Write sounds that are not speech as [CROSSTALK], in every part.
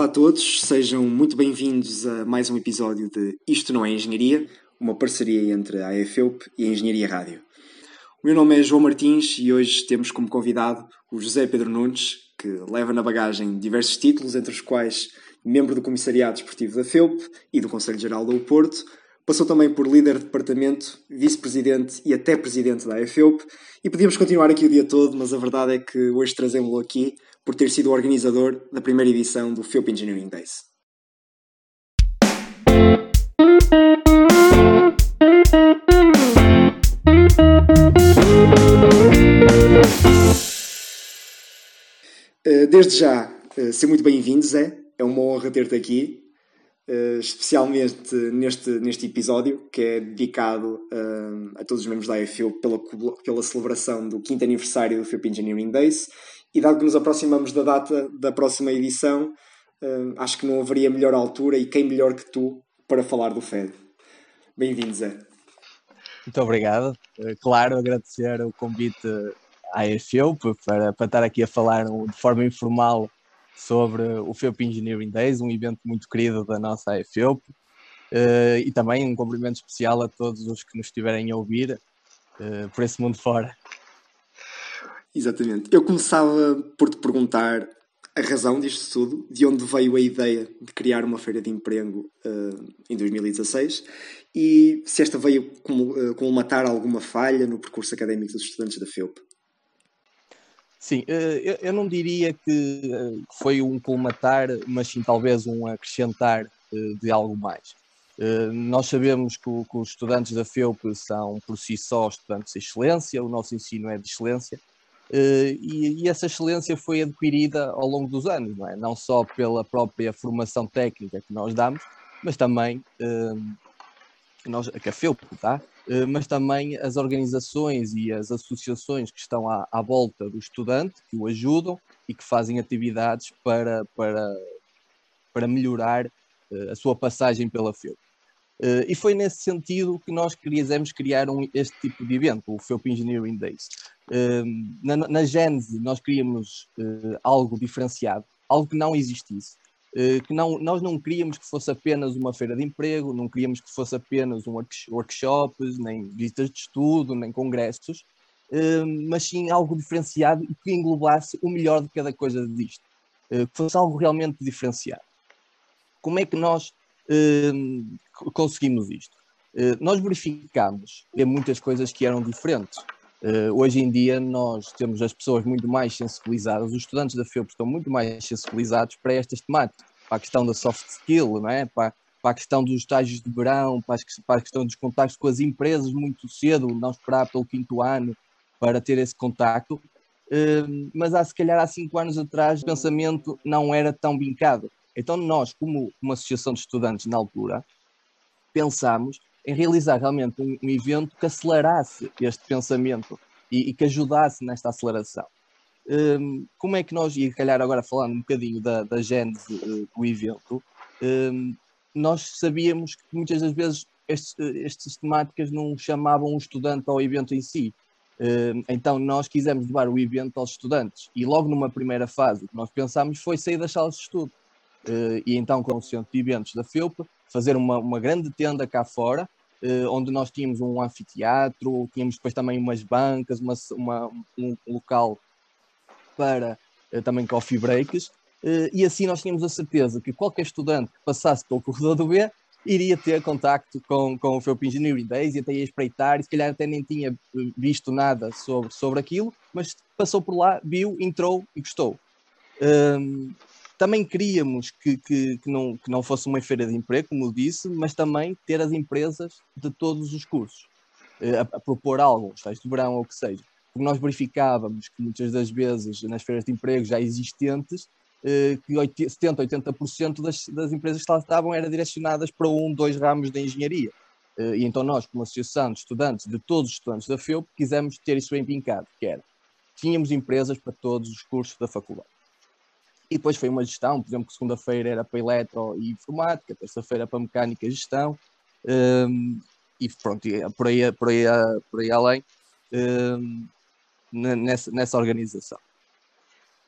Olá a todos, sejam muito bem-vindos a mais um episódio de Isto Não é Engenharia, uma parceria entre a EFEUP e a Engenharia Rádio. O meu nome é João Martins e hoje temos como convidado o José Pedro Nunes, que leva na bagagem diversos títulos, entre os quais membro do Comissariado Desportivo da FEUP e do Conselho Geral do Porto, Passou também por líder de departamento, vice-presidente e até presidente da EFEUP. E podíamos continuar aqui o dia todo, mas a verdade é que hoje trazemos-lo aqui por ter sido o organizador da primeira edição do FEUP Engineering Days. Eh, desde já, eh, ser muito bem-vindo, Zé. É uma honra ter-te aqui. Uh, especialmente neste, neste episódio, que é dedicado uh, a todos os membros da AFU pela, pela celebração do quinto aniversário do FIUP Engineering Days. E dado que nos aproximamos da data da próxima edição, uh, acho que não haveria melhor altura e quem melhor que tu para falar do FED. Bem-vindo, Zé. Muito obrigado. Claro, agradecer o convite à AFU para, para estar aqui a falar de forma informal sobre o FEUP Engineering Days, um evento muito querido da nossa FEUP, uh, eh, e também um cumprimento especial a todos os que nos estiverem a ouvir por esse mundo fora. Exatamente. Eu começava por te perguntar a razão disto tudo, de onde veio a ideia de criar uma feira de emprego uh, em 2016 e se esta veio colmatar alguma falha no percurso académico dos estudantes da FEUP. Sim, eh, eu não diria que eh, foi um colmatar, mas sim talvez um acrescentar eh, de algo mais. Nós sabemos que os estudantes da FEUP são por si só estudantes de excelência, o nosso ensino é de excelência, e essa excelência foi adquirida ao longo dos anos, não é? Não só pela própria formação técnica que nós damos, mas também que, nós, a FEUP dá, eh, mas também as organizações e as associações que estão à, à, volta do estudante, que o ajudam e que fazem atividades para, para, para melhorar uh, a sua passagem pela FEUP. Uh, e foi nesse sentido que nós quisemos criar um, este tipo de evento, o FEUP Engineering Days. Uh, na, na Gênese, nós queríamos algo diferenciado, algo que não existisse. Que não, nós não queríamos que fosse apenas uma feira de emprego, não queríamos que fosse apenas um workshops, nem visitas de estudo, nem congressos, mas sim algo diferenciado e que englobasse o melhor de cada coisa disto, que fosse algo realmente diferenciado. Como é que nós conseguimos isto? Nós verificámos que muitas coisas que eram diferentes. Uh, hoje em dia nós temos as pessoas muito mais sensibilizadas, os estudantes da FEUP estão muito mais sensibilizados para estas temáticas, para a questão da soft skill, não é? para, para a questão dos estágios de verão, para, as, para a questão dos contactos com as empresas muito cedo, não esperar pelo quinto ano para ter esse contacto. Uh, mas há se calhar há cinco anos atrás o pensamento não era tão vincado. Então nós, como uma associação de estudantes na altura, pensámos em realizar realmente um, um evento que acelerasse este pensamento e, e que ajudasse nesta aceleração. Um, como é que nós, e calhar agora falando um bocadinho da, da gênese uh, do evento, um, nós sabíamos que muitas das vezes estes, estas temáticas não chamavam o estudante ao evento em si. Um, então nós quisemos levar o evento aos estudantes e logo numa primeira fase o que nós pensámos foi sair das salas de estudo. Uh, e então com o centro de eventos da FEUP fazer uma, uma grande tenda cá fora, uh, onde nós tínhamos um anfiteatro, tínhamos depois também umas bancas, uma, uma um local para uh, também coffee breaks, e assim nós tínhamos a certeza que qualquer estudante que passasse pelo corredor do B iria ter contacto com, com o FEUP Engineering Days e até ia espreitar, e se calhar até nem tinha visto nada sobre, sobre aquilo, mas passou por lá, viu, entrou e gostou. Um, também queríamos que, que, que, não, que não fosse uma feira de emprego, como disse, mas também ter as empresas de todos os cursos, eh, a, a propor algo, estágios de verão ou o que seja. Porque nós verificávamos que muitas das vezes nas feiras de emprego já existentes, eh, que 70%, 80% das, das empresas que lá estavam eram direcionadas para um, dois ramos da engenharia. Eh, e então nós, como associação de estudantes, de todos os estudantes da FEUP, quisemos ter isso bem pincado, que era, tínhamos empresas para todos os cursos da faculdade. E depois foi uma gestão, por exemplo, segunda-feira era para eletro e informática, terça-feira para mecânica e gestão, um, e pronto, por aí, por aí, por aí além, um, nessa, nessa organização.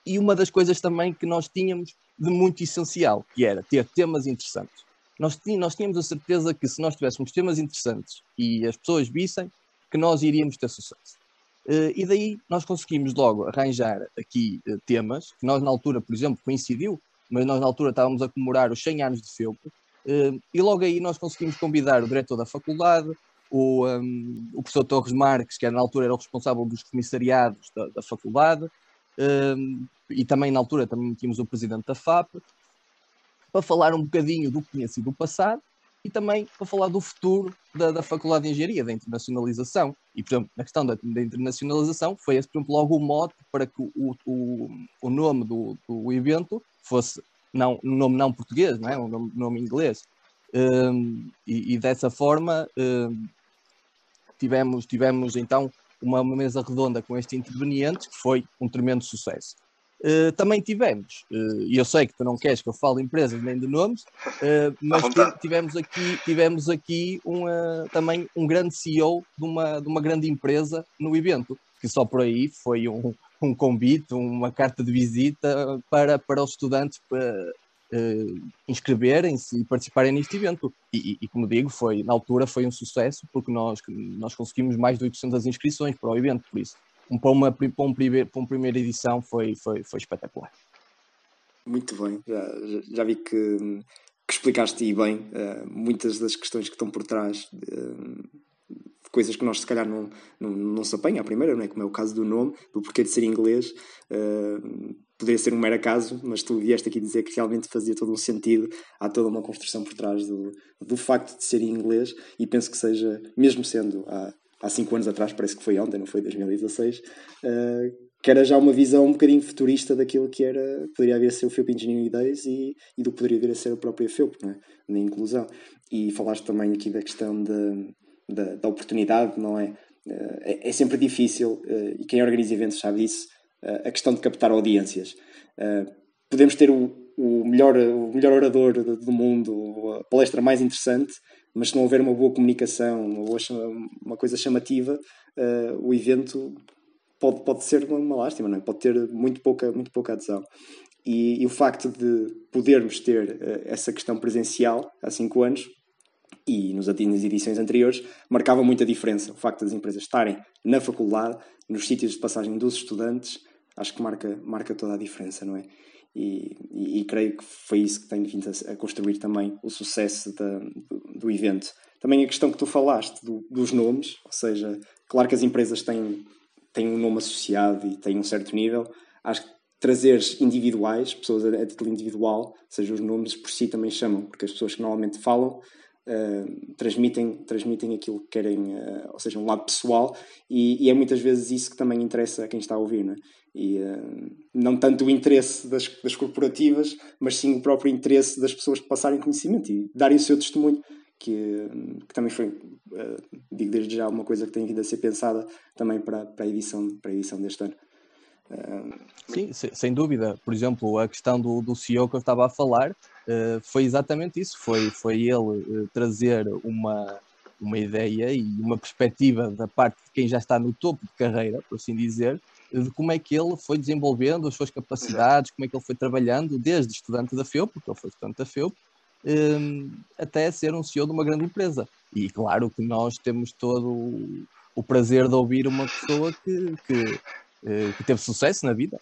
e uma das coisas também que nós tínhamos de muito essencial, que era ter temas interessantes. Nós, nós tínhamos a certeza que se nós tivéssemos temas interessantes e as pessoas vissem, que nós iríamos ter sucesso. Uh, e daí nós conseguimos logo arranjar aqui uh, temas, que nós na altura, por exemplo, coincidiu, mas nós na altura estávamos a comemorar os 100 anos de FEUP, uh, e logo aí nós conseguimos convidar o diretor da faculdade, o, um, o professor Torres Marques, que era, na altura era o responsável dos comissariados da, da faculdade, e também na altura também tínhamos o presidente da FAP, para falar um bocadinho do que tinha sido o passado, e também para falar do futuro da, da Faculdade de Engenharia, da internacionalização. E, por exemplo, na questão da, da internacionalização, foi esse, por exemplo, logo o mote para que o, o, o nome do, do evento fosse não, um nome não português, não é? um nome, nome inglês. Um, e, e, dessa forma um, tivemos, tivemos então uma, uma mesa redonda com este interveniente que foi um tremendo sucesso. Uh, também tivemos, uh, e eu sei que tu não queres que eu fale de empresas nem de nomes, uh, mas tivemos aqui, tivemos aqui uma, também um grande CEO de uma, de uma grande empresa no evento, que só por aí foi um, um convite, uma carta de visita para, para os estudantes para, inscreverem-se e participarem neste evento. E, e, e, como digo, foi, na altura foi um sucesso, porque nós, nós conseguimos mais de 800 inscrições para o evento, por isso um, para, uma, para, um para uma primeira edição foi, foi, foi espetacular. Muito bem, já, já vi que, que explicaste bem uh, muitas das questões que estão por trás de, de coisas que nós se calhar não, não, não se apanha à primeira, não é? como é o caso do nome, do porquê de ser inglês. Uh, poderia ser um mero acaso, mas tu vieste aqui dizer que realmente fazia todo um sentido, há toda uma construção por trás do, do facto de ser inglês e penso que seja, mesmo sendo há cinco anos atrás, parece que foi ontem, não foi 2016, uh, eh, que era já uma visão um bocadinho futurista daquilo que era, poderia vir a ser o FEUP Engineering Days e, e do que poderia vir a ser a própria FEUP, é? na inclusão. E falaste também aqui da questão de, da, da oportunidade, não é? Uh, é? é? sempre difícil, uh, e quem organiza eventos sabe disso, a questão de captar audiências. podemos ter o, o, melhor, o melhor orador do mundo, a palestra mais interessante, mas se não houver uma boa comunicação, uma, boa, uma coisa chamativa, uh, o evento pode, pode ser uma, uma lástima, não é? pode ter muito pouca, muito pouca adesão. E, e o facto de podermos ter uh, essa questão presencial há cinco anos e nos, nas edições anteriores marcava muita diferença. O facto das empresas estarem na faculdade, nos sítios de passagem dos estudantes, acho que marca, marca toda a diferença, não é? E, e, e, creio que foi isso que tem vindo a, a construir também o sucesso da, do, do, evento. Também a questão que tu falaste do, dos nomes, ou seja, claro que as empresas têm, têm um nome associado e têm um certo nível, acho que trazeres individuais, pessoas a, a título individual, ou seja, os nomes por si também chamam, porque as pessoas que normalmente falam Uh, transmitem, transmitem aquilo que querem, uh, ou seja, um lado pessoal, e, e, é muitas vezes isso que também interessa a quem está a ouvir. Né? E uh, não tanto o interesse das, das corporativas, mas sim o próprio interesse das pessoas que passarem conhecimento e darem o seu testemunho, que, que também foi, digo desde já, uma coisa que tem vindo a ser pensada também para, para, a, edição, para a edição deste ano. Sim, sem dúvida. Por exemplo, a questão do, do CEO que eu estava a falar foi exatamente isso. Foi, foi ele trazer uma, uma ideia e uma perspectiva da parte de quem já está no topo de carreira, por assim dizer, de como é que ele foi desenvolvendo as suas capacidades, como é que ele foi trabalhando desde estudante da FEUP, porque ele foi estudante da FEUP, um, até ser um CEO de uma grande empresa. E claro que nós temos todo o, prazer de ouvir uma pessoa que, que, eh, que teve sucesso na vida.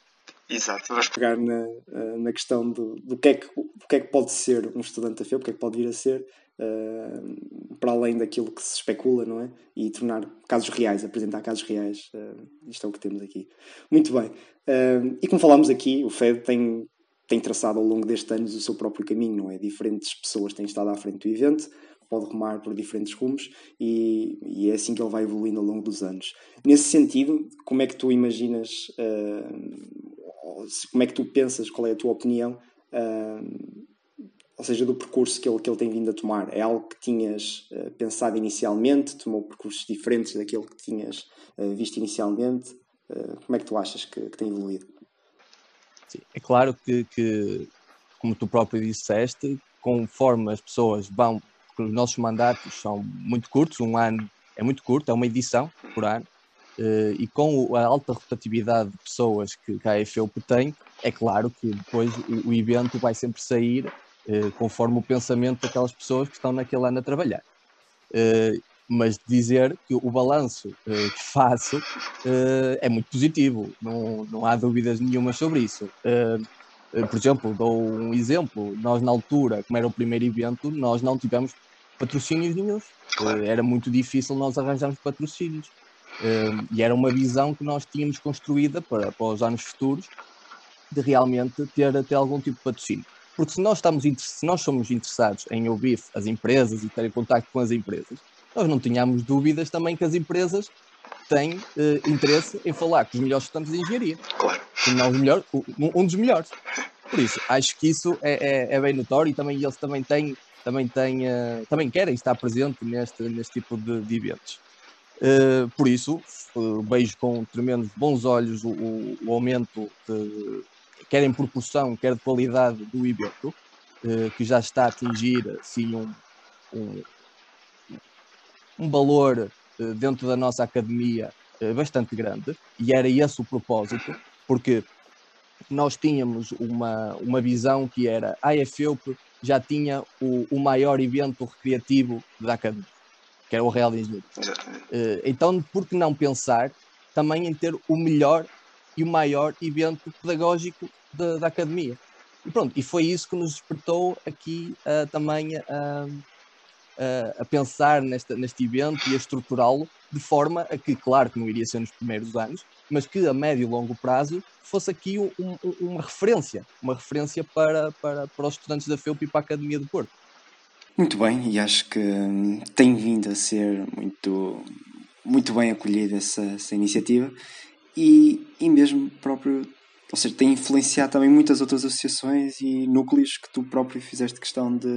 Exato, vamos pegar na, eh, na questão do, do, que é que, do que é que pode ser um estudante da FEUP, o que é que pode vir a ser, uh, para além daquilo que se especula, não é? E tornar casos reais, apresentar casos reais. Uh, isto é o que temos aqui. Muito bem. Uh, e como falámos aqui, o FED tem, tem traçado ao longo destes anos o seu próprio caminho, não é? Diferentes pessoas têm estado à frente do evento, pode rumar por diferentes rumos e, e, é assim que ele vai evoluindo ao longo dos anos. Nesse sentido, como é que tu imaginas, uh, como é que tu pensas, qual é a tua opinião uh, ou seja, do percurso que ele, que ele tem vindo a tomar? É algo que tinhas uh, pensado inicialmente? Tomou percursos diferentes daquele que tinhas visto inicialmente? Como é que tu achas que, que tem evoluído? Sim, é claro que, que, como tu próprio disseste, conforme as pessoas vão, porque os nossos mandatos são muito curtos, um ano é muito curto, é uma edição por ano, e com a alta rotatividade de pessoas que, que a EFEUP tem, É claro que depois o, evento vai sempre sair eh, conforme o pensamento daquelas pessoas que estão naquele ano a trabalhar. Eh, mas dizer que o balanço eh, que faço é muito positivo, não, não há dúvidas nenhuma sobre isso. Por exemplo, dou um exemplo: nós, na altura, como era o primeiro evento, nós não tivemos patrocínios nenhums. era muito difícil nós arranjarmos patrocínios. e era uma visão que nós tínhamos construída para, para os anos futuros de realmente ter, ter algum tipo de patrocínio. Porque se nós, estamos, se nós somos interessados em ouvir as empresas e ter contato com as empresas, nós não tínhamos dúvidas também que as empresas têm uh, interesse em falar com os melhores estudantes de engenharia. Claro. Não os melhores, um dos melhores. Por isso, acho que isso é, é, é bem notório e também eles também têm, também, têm, uh, também querem estar presente neste, neste tipo de, de eventos. Uh, por isso, uh, vejo com tremendos bons olhos o, o, o aumento de, quer em proporção, quer de qualidade do evento, eh, que já está a atingir assim, um, um, um valor dentro da nossa academia bastante grande, e era esse o propósito, porque nós tínhamos uma, uma visão que era a EFEUP já tinha o, o maior evento recreativo da academia, que era o Real de Engenharia. Então, por que não pensar também em ter o melhor e o maior evento pedagógico da, da academia. E pronto, e foi isso que nos despertou aqui uh, também uh, a pensar nesta, neste evento e a estruturá-lo de forma a que, claro que não iria ser nos primeiros anos, mas que a médio e longo prazo fosse aqui um, um, uma referência, uma referência para, para, para os estudantes da FEUP e para a Academia do Porto. Muito bem, e acho que hum, tem vindo a ser muito, muito bem acolhida essa, essa iniciativa e, e mesmo próprio ou seja, tem influenciado também muitas outras associações e núcleos que tu próprio fizeste questão de,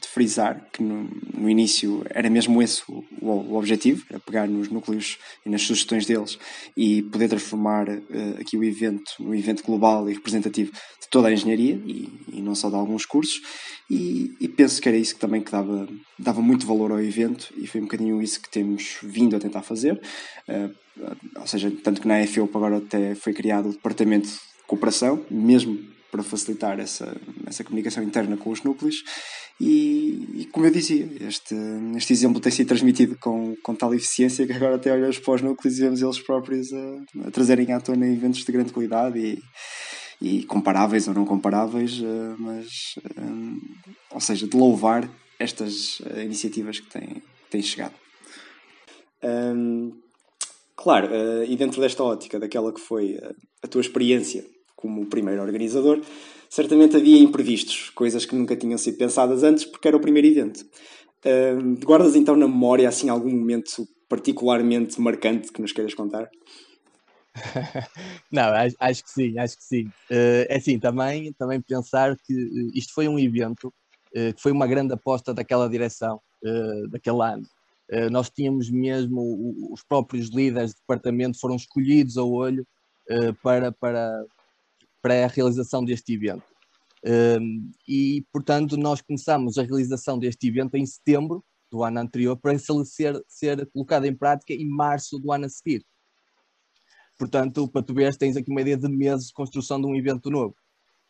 de frisar, que no, no, início era mesmo esse o, o, objetivo, era pegar nos núcleos e nas sugestões deles e poder transformar uh, aqui o evento num evento global e representativo de toda a engenharia e, e não só de alguns cursos. E, e, penso que era isso que também que dava, dava muito valor ao evento e foi um bocadinho isso que temos vindo a tentar fazer, uh, ou seja, tanto que na EFEUP agora até foi criado o departamento cooperação, mesmo para facilitar essa, essa comunicação interna com os núcleos. E, e, como eu dizia, este, este exemplo tem sido transmitido com, com tal eficiência que agora até olhamos para os núcleos e vemos eles próprios a, a trazerem à tona eventos de grande qualidade e, e comparáveis ou não comparáveis, uh, mas, eh, ou seja, de louvar estas uh, iniciativas que têm, têm chegado. Um, claro, uh, e dentro desta ótica, daquela que foi a tua experiência como primeiro organizador, certamente havia imprevistos, coisas que nunca tinham sido pensadas antes porque era o primeiro evento. Uh, guardas então na memória assim algum momento particularmente marcante que nos queiras contar? [LAUGHS] Não, acho, acho, que sim, acho que sim. Uh, é assim, também, também pensar que uh, isto foi um evento uh, que foi uma grande aposta daquela direção, daquele ano. nós tínhamos mesmo, os próprios líderes de departamento foram escolhidos ao olho para, para, para a realização deste evento. Um, e, portanto, nós começamos a realização deste evento em setembro do ano anterior para ser, ser colocado em prática em março do ano a seguir. Portanto, para tu veres, tens aqui uma ideia de meses de construção de um evento novo.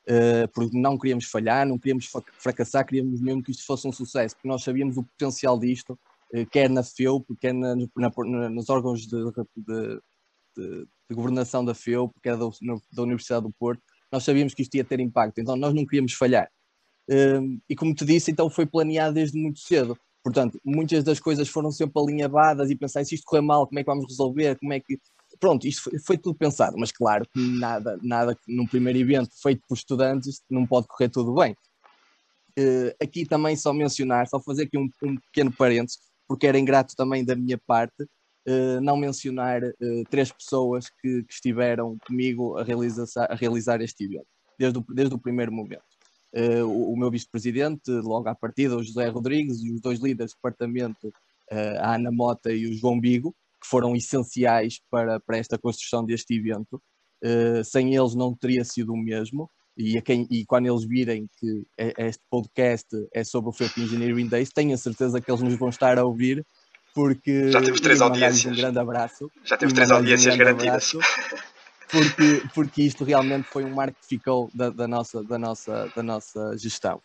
Uh, porque não queríamos falhar, não queríamos fracassar, queríamos mesmo que isto fosse um sucesso, porque nós sabíamos o potencial disto, uh, quer na FEUP, quer na, na, nos órgãos de, de, de, de governação da FEUP, que era da, da Universidade do Porto, nós sabíamos que isto ia ter impacto, então nós não queríamos falhar. Um, e como te disse, então foi planeado desde muito cedo. Portanto, muitas das coisas foram sempre alinhavadas e pensar se isto correr mal, como é que vamos resolver, como é que. Pronto, isto foi, foi tudo pensado, mas claro que nada, nada num primeiro evento feito por estudantes não pode correr tudo bem. Uh, aqui também só mencionar, só fazer aqui um, um pequeno parênteses, porque era ingrato também da minha parte, uh, não mencionar uh, três pessoas que, que, estiveram comigo a realizar, a realizar este evento, desde o, desde o primeiro momento. O, o, meu vice-presidente, logo à partida, o José Rodrigues, e os dois líderes do departamento, a Ana Mota e o João Bigo, que foram essenciais para, para esta construção deste evento. sem eles não teria sido o mesmo. E, quem, e, quando eles virem que este podcast é sobre o FEP Engineering Days, tenho a certeza que eles nos vão estar a ouvir porque já temos três audiências. Um grande abraço. Já temos três audiências um garantidas. porque, porque isto realmente foi um marco que ficou da, da nossa, da, nossa, da nossa gestão.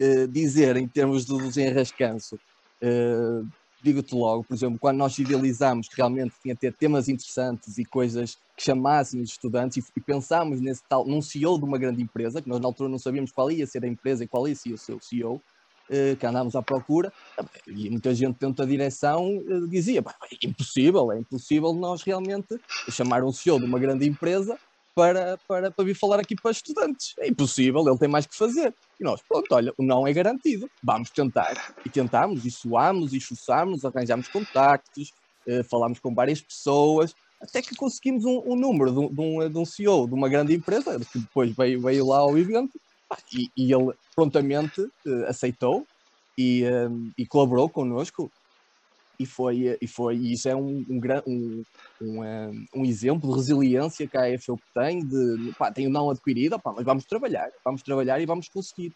Uh, dizer em termos do desenrascanço, uh, digo-te logo, por exemplo, quando nós idealizámos que realmente tinha ter temas interessantes e coisas que chamassem os estudantes e, e pensámos nesse tal, num CEO de uma grande empresa, que nós na altura não sabíamos qual ia ser a empresa e qual ia ser o seu CEO, eh, que andámos à procura, e muita gente dentro da direção eh, dizia, é impossível, é impossível nós realmente chamar um CEO de uma grande empresa para, para, para vir falar aqui para estudantes. É impossível, ele tem mais que fazer. E nós, pronto, olha, o não é garantido, vamos tentar. E tentámos, e suámos, e esforçámos, arranjámos contactos, eh, falámos com várias pessoas, até que conseguimos um, um número de de, um, de um CEO de uma grande empresa, que depois veio, veio lá ao evento, e, e ele prontamente uh, aceitou e, um, e colaborou connosco e foi e foi e isso é um um, um, um, um exemplo de resiliência que a AFL tem de pá, tem o não adquirido pá, mas vamos trabalhar vamos trabalhar e vamos conseguir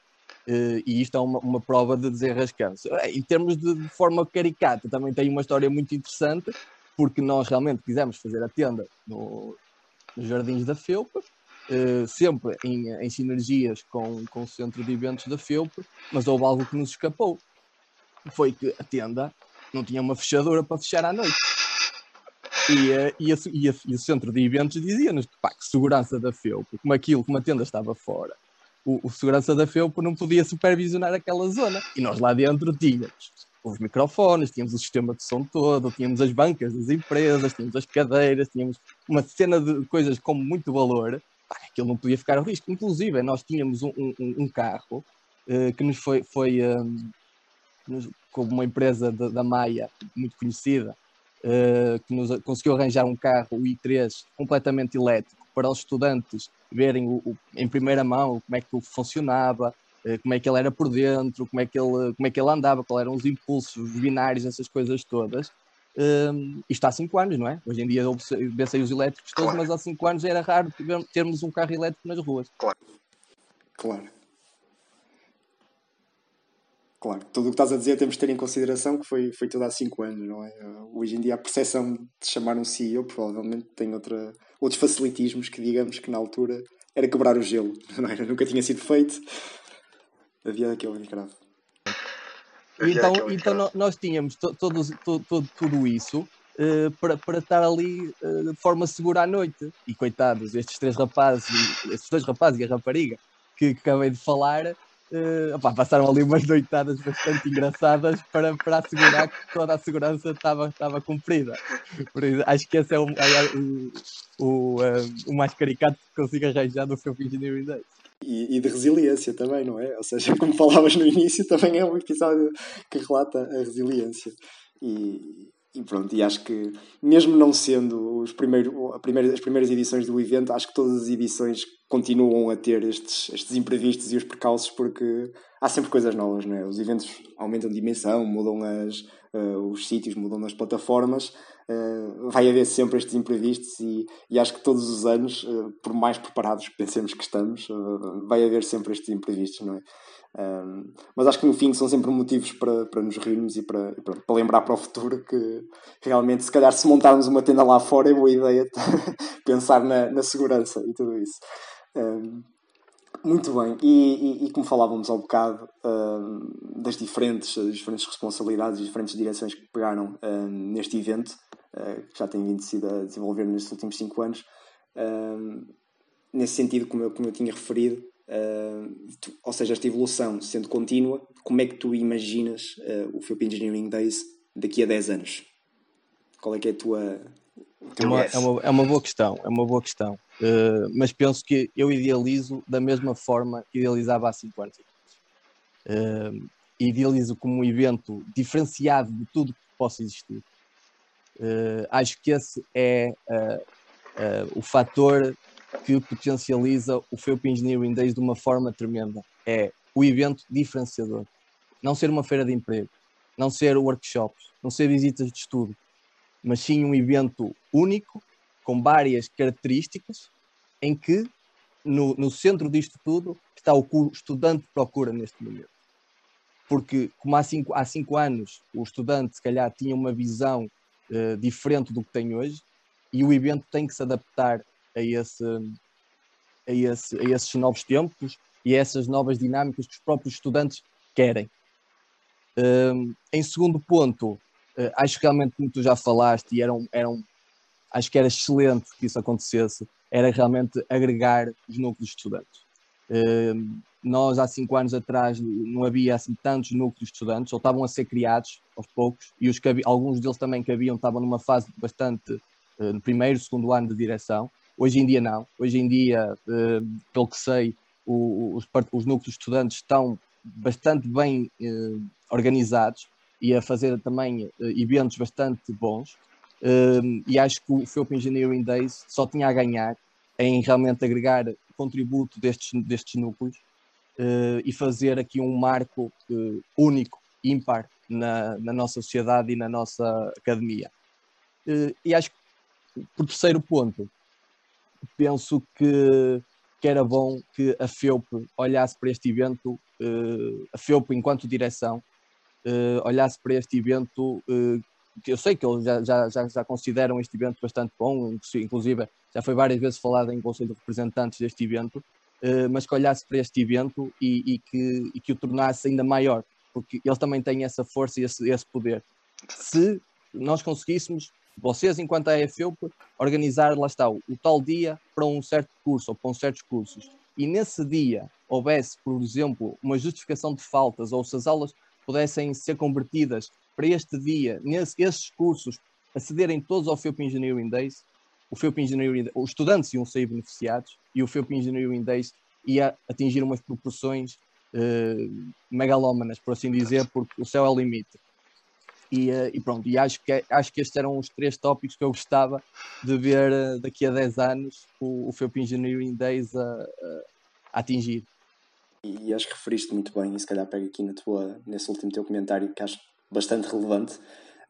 uh, e isto é uma, uma prova de desenrascanço eh, em termos de, de, forma caricata também tem uma história muito interessante porque nós realmente quisemos fazer a tenda no, nos jardins da Felpa Uh, sempre em, em, sinergias com, com o centro de eventos da FEUP, mas houve algo que nos escapou. Foi que a tenda não tinha uma fechadura para fechar à noite. E, uh, e, a, e, a, e o centro de eventos dizia-nos que, que segurança da FEUP, como aquilo, como a tenda estava fora, o, o segurança da FEUP não podia supervisionar aquela zona. E nós lá dentro tínhamos os microfones, tínhamos o sistema de som todo, tínhamos as bancas das empresas, tínhamos as cadeiras, tínhamos uma cena de coisas com muito valor aquilo não podia ficar ao risco. Inclusive, nós tínhamos um, um, um carro uh, que nos foi, foi um, nos, como uma empresa de, da Maia, muito conhecida, uh, que nos conseguiu arranjar um carro, o i3, completamente elétrico, para os estudantes verem o, o, em primeira mão como é que funcionava, uh, como é que ele era por dentro, como é que ele, como é que ele andava, quais eram os impulsos, os binários, essas coisas todas. Um, isto há 5 anos, não é? Hoje em dia vê-se os elétricos todos, claro. mas há 5 anos era raro termos um carro elétrico nas ruas. Claro. Claro. Claro, tudo o que estás a dizer temos de ter em consideração que foi, foi tudo há 5 anos, não é? Hoje em dia a percepção de chamar um CEO provavelmente tem outra, outros facilitismos que digamos que na altura era quebrar o gelo, [LAUGHS] não era? Nunca tinha sido feito. Havia aquele encrave. Então, então nós tínhamos to, todos, to, to, tudo isso uh, para, para estar ali uh, de forma segura à noite. E coitados, estes três rapazes, estes dois rapazes e a rapariga que, que acabei de falar, uh, opá, passaram ali umas noitadas bastante engraçadas para, para assegurar que toda a segurança estava, cumprida. Por isso, acho que esse é o, o, o, o mais caricato que consigo arranjar do seu Engineering Days e, e, de resiliência também, não é? Ou seja, [LAUGHS] como falavas no início, também é um episódio que relata a resiliência. E, e pronto, e acho que mesmo não sendo os primeiro, primeira, as primeiras edições do evento, acho que todas as edições continuam a ter estes, estes imprevistos e os percalços porque há sempre coisas novas, não é? Os eventos aumentam de dimensão, mudam as, uh, os sítios, mudam as plataformas uh, vai haver sempre estes imprevistos e, e acho que todos os anos, uh, por mais preparados que pensemos que estamos, vai haver sempre estes imprevistos, não é? mas acho que no fim são sempre motivos para, para nos rirmos e para, para, para lembrar para o futuro que realmente, se calhar, se montarmos uma tenda lá fora, é boa ideia [LAUGHS] pensar na, na segurança e tudo isso. Muito bem, e, e, e, como falávamos ao bocado uh, das, diferentes, das diferentes responsabilidades e diferentes direções que pegaram uh, neste evento, uh, que já tem vindo sido a desenvolver nestes últimos cinco anos, nesse sentido, como eu, como eu tinha referido, tu, ou seja, esta evolução sendo contínua, como é que tu imaginas o FIP Engineering Days daqui a 10 anos? Qual é que é a tua, uma, é, uma, é uma boa questão, é uma boa questão. Uh, mas penso que eu idealizo da mesma forma que idealizava há 5 anos. Uh, idealizo como um evento diferenciado de tudo que possa existir. Uh, acho que esse é o fator que potencializa o FEUP Engineering Days de uma forma tremenda. É o evento diferenciador. Não ser uma feira de emprego, não ser workshops, não ser visitas de estudo, mas sim um evento único, com várias características, em que no, no centro disto tudo está o que o estudante procura neste momento. Porque, como há cinco, há cinco anos o estudante, se calhar, tinha uma visão uh, diferente do que tem hoje, e o evento tem que se adaptar a, esse, a, esse, a esses novos tempos e a essas novas dinâmicas que os próprios estudantes querem. Um, em segundo ponto, uh, acho realmente, como tu já falaste, e eram, eram, acho que era excelente que isso acontecesse, era realmente agregar os núcleos de estudantes. Um, nós, há cinco anos atrás, não havia assim tantos núcleos de estudantes, ou estavam a ser criados aos poucos, e os que, alguns deles também que haviam estavam numa fase bastante uh, no primeiro, segundo ano de direção. Hoje em dia, não. Hoje em dia, uh, pelo que sei, os, os, núcleos de estudantes estão bastante bem organizados e a fazer também eventos bastante bons. E acho que o FEUP Engineering Days só tinha a ganhar em realmente agregar contributo destes, destes núcleos uh, e fazer aqui um marco uh, único, ímpar na, na, nossa sociedade e na nossa academia. Uh, e acho que, por terceiro ponto, penso que, que era bom que a FEUP olhasse para este evento, a FEUP enquanto direção, olhasse para este evento que eu sei que eles já, já, já, já, consideram este evento bastante bom, inclusive já foi várias vezes falado em conselho de representantes deste evento, uh, mas que olhasse para este evento e, e, que, e que o tornasse ainda maior, porque eles também têm essa força e esse, esse poder. Se nós conseguíssemos, vocês, enquanto a EFEUP, organizar, lá está, o, o tal dia para um certo curso ou para uns certos cursos, e nesse dia houvesse, por exemplo, uma justificação de faltas, ou se as aulas pudessem ser convertidas para este dia, nesse, esses cursos, acederem todos ao FEUP Engineering Days, o FEUP Engineering, os estudantes iam sair beneficiados e o FEUP Engineering Days ia atingir umas proporções uh, megalómanas, por assim dizer, porque o céu é o limite. E, uh, e, pronto, e acho que, acho que estes eram os três tópicos que eu gostava de ver uh, daqui a 10 anos o, o FEUP Engineering Days a, a, atingir. E acho que referiste muito bem, e se calhar pego aqui na tua, nesse último teu comentário, que acho bastante relevante,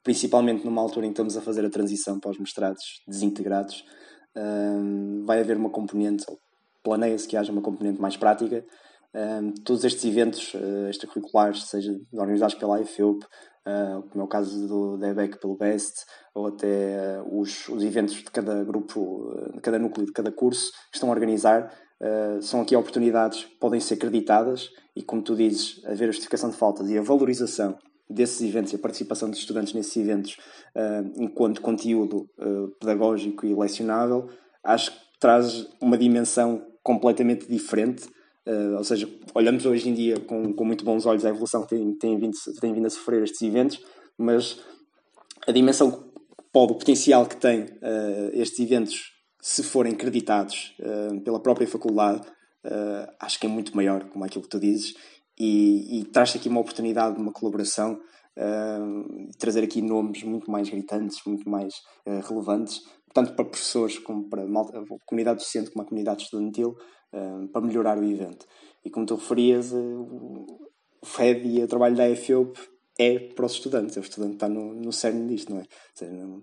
principalmente numa altura em que estamos a fazer a transição para os mestrados desintegrados, um, vai haver uma componente, planeia-se que haja uma componente mais prática. Um, todos estes eventos uh, extracurriculares, seja organizados pela IFEUP, uh, como é o caso do, da EBEC pelo BEST, ou até uh, os, os eventos de cada grupo, de cada núcleo, de cada curso, que estão a organizar, são aqui oportunidades que podem ser acreditadas e, como tu dizes, haver a justificação de faltas e a valorização desses eventos e a participação dos estudantes nesses eventos uh, enquanto conteúdo uh, pedagógico e lecionável, acho que traz uma dimensão completamente diferente. Uh, ou seja, olhamos hoje em dia com, com muito bons olhos a evolução que tem, tem, vindo, tem vindo a sofrer estes eventos, mas a dimensão pode, o potencial que tem estes eventos, se forem creditados pela própria faculdade, acho que é muito maior, como aquilo que tu dizes, e, e traz aqui uma oportunidade de uma colaboração, uh, trazer aqui nomes muito mais gritantes, muito mais uh, relevantes, tanto para professores como para a comunidade docente como a comunidade estudantil, uh, para melhorar o evento. E como tu referias, o FED e o trabalho da EFEUP é para os estudantes, o estudante está no, no cerne disto, não é? Seja, não,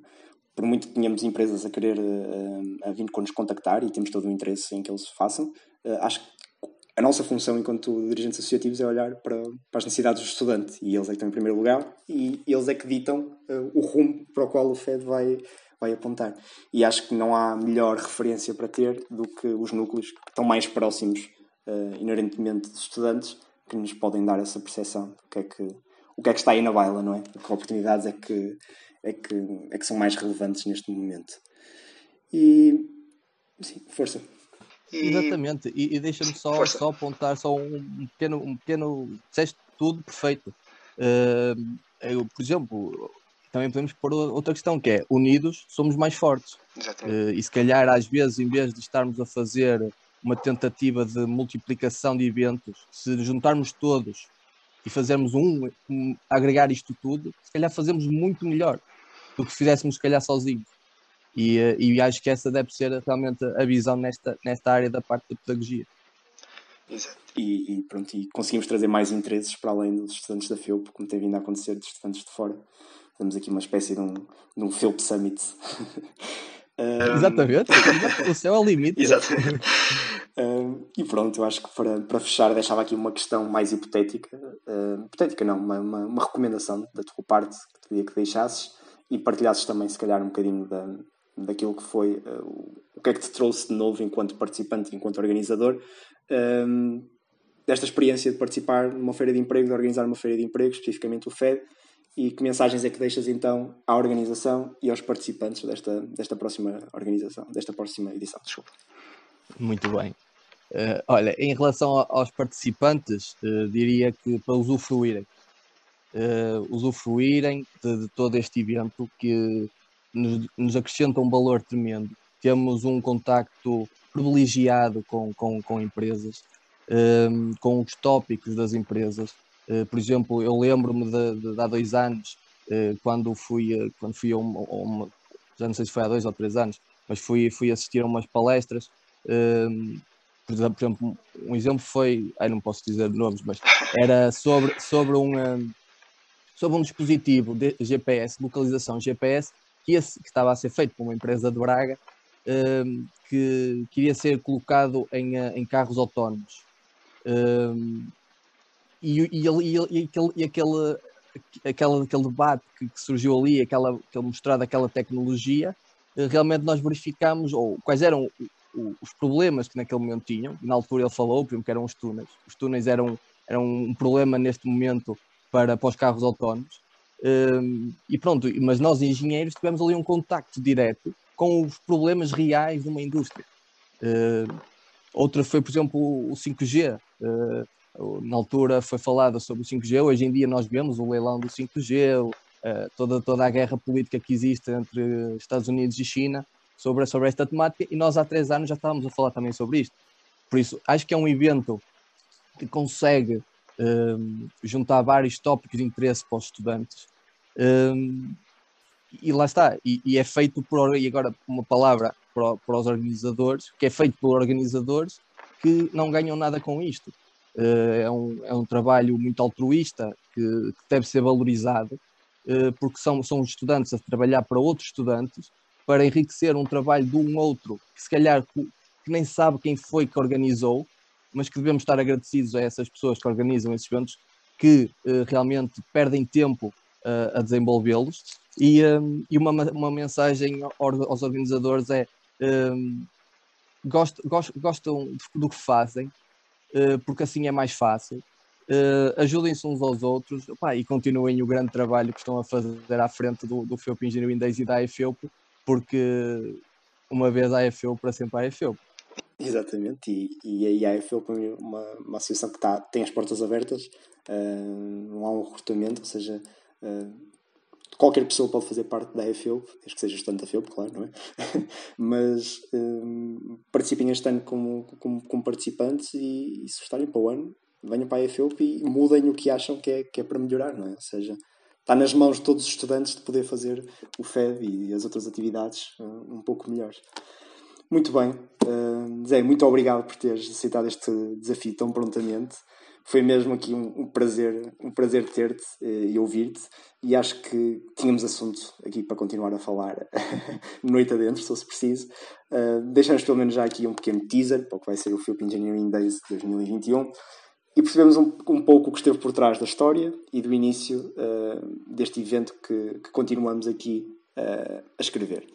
por muito que tenhamos empresas a querer uh, a vir nos contactar e temos todo o interesse em que eles façam, acho que a nossa função enquanto dirigentes associativos é olhar para, para, as necessidades do estudante e eles é que estão em primeiro lugar e eles é que ditam uh, o rumo para o qual o FED vai, vai apontar. E acho que não há melhor referência para ter do que os núcleos que estão mais próximos uh, inerentemente dos estudantes que nos podem dar essa percepção do que é que, o que, é que está aí na baila, não é? Que oportunidades é que, é que, é que são mais relevantes neste momento. E sim, força. E... Exatamente, e, e deixa-me só, só apontar só um pequeno, um pequeno. Disseste tudo perfeito. Uh, eu, por exemplo, também podemos pôr outra questão que é unidos somos mais fortes. Uh, e se calhar às vezes, em vez de estarmos a fazer uma tentativa de multiplicação de eventos, se juntarmos todos e fazermos um, um agregar isto tudo, se calhar fazemos muito melhor do que fizéssemos se calhar sozinhos. E, eh, e acho que essa deve ser realmente a visão nesta, nesta área da parte da pedagogia. Exato. E, e, pronto, e conseguimos trazer mais interesses para além dos estudantes da FEUP, como tem vindo a acontecer dos estudantes de fora. Temos aqui uma espécie de um, de um FEUP Summit. [LAUGHS] um... Exatamente, o céu é o limite. [LAUGHS] Exato. um, e pronto, eu acho que para, para fechar, deixava aqui uma questão mais hipotética. Uh, hipotética não, uma, uma, uma, recomendação da tua parte que te que deixasses e partilhasses também, se calhar, um bocadinho da, daquilo que foi uh, o que é que te trouxe de novo enquanto participante, enquanto organizador, um, desta experiência de participar numa feira de emprego, de organizar uma feira de emprego, especificamente o FED, e que mensagens é que deixas então à organização e aos participantes desta, desta próxima organização, desta próxima edição? Desculpa. Muito bem. Uh, olha, em relação aos participantes, uh, diria que para usufruírem, uh, usufruírem de, de, todo este evento que nos, nos, acrescenta um valor tremendo. Temos um contacto privilegiado com, com, com empresas, com os tópicos das empresas, eh, por exemplo, eu lembro-me de, de, de, há dois anos, uh, quando fui, uh, quando fui a uma, a uma, já não sei se foi há dois ou três anos, mas fui, fui assistir a umas palestras. Ehm, por exemplo, um exemplo foi, ai, não posso dizer nomes, mas era sobre, sobre, um, ehm, sobre um dispositivo de GPS, localização GPS, que, esse, que estava a ser feito por uma empresa de Braga, ehm, que queria ser colocado em, em carros autónomos e, e, e, e, aquele, e aquele, aquele, aquele debate que, que, surgiu ali, aquela, aquele mostrado aquela tecnologia, eh, realmente nós verificamos ou, quais eram os problemas que naquele momento tinham. Na altura ele falou, exemplo, que eram os túneis. Os túneis eram, eram um problema neste momento para, para os carros autónomos. E pronto, mas nós engenheiros tivemos ali um contacto direto com os problemas reais de uma indústria. Uh, outra foi, por exemplo, o 5G. Uh, na altura foi falado sobre o 5G, hoje em dia nós vemos o leilão do 5G, eh, toda, toda a guerra política que existe entre Estados Unidos e China sobre, sobre esta temática, e nós há três anos já estávamos a falar também sobre isto. Por isso, acho que é um evento que consegue juntar vários tópicos de interesse para os estudantes. Um, e lá está, e, e, é feito por, e agora uma palavra para, para os organizadores, que é feito por organizadores que não ganham nada com isto. Eh, é, um, é um trabalho muito altruísta que, que deve ser valorizado, eh, porque são, são estudantes a trabalhar para outros estudantes, para enriquecer um trabalho de um outro que se calhar que nem sabe quem foi que organizou, mas que devemos estar agradecidos a essas pessoas que organizam esses eventos, que uh, realmente perdem tempo uh, a desenvolvê-los. E, um, e uma, uma mensagem aos organizadores é um, gostam, gostam do que fazem, eh, porque assim é mais fácil. Uh, ajudem-se uns aos outros e continuem o grande trabalho que estão a fazer à frente do, do FEUP Engenharia Days e da AFEUP, porque uma vez a AFEUP, para sempre a AFEUP. Exatamente, e, e a AFEUP é uma, uma associação que tá, tem as portas abertas, uh, não há um recrutamento, ou seja, uh, qualquer pessoa pode fazer parte da EFEUP, desde que seja estudante da FEUP, claro, não é? [LAUGHS] Mas um, participem este ano como, como, como participantes e, e, se gostarem para o ano, venham para a EFEUP e mudem o que acham que é, que é para melhorar, não é? Ou seja, está nas mãos de todos os estudantes de poder fazer o FEB e as outras atividades uh, um pouco melhores. Muito bem, uh, Zé, muito obrigado por teres aceitado este desafio tão prontamente foi mesmo aqui um, um prazer, um prazer ter-te eh, e ouvir-te. E acho que tínhamos assunto aqui para continuar a falar [LAUGHS] noite adentro, se fosse preciso. Uh, deixamos pelo menos já aqui um pequeno teaser para o que vai ser o Philip Engineering Days de 2021 e percebemos um, um, pouco o que esteve por trás da história e do início uh, deste evento que, que continuamos aqui uh, a escrever.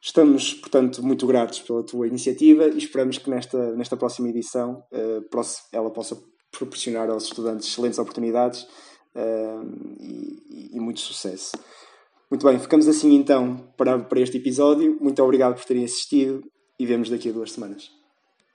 Estamos, portanto, muito gratos pela tua iniciativa e esperamos que nesta, nesta próxima edição uh, ela possa proporcionar aos estudantes excelentes oportunidades uh, e, e, muito sucesso. Muito bem, ficamos assim então para, para este episódio. Muito obrigado por terem assistido e vemos daqui a duas semanas.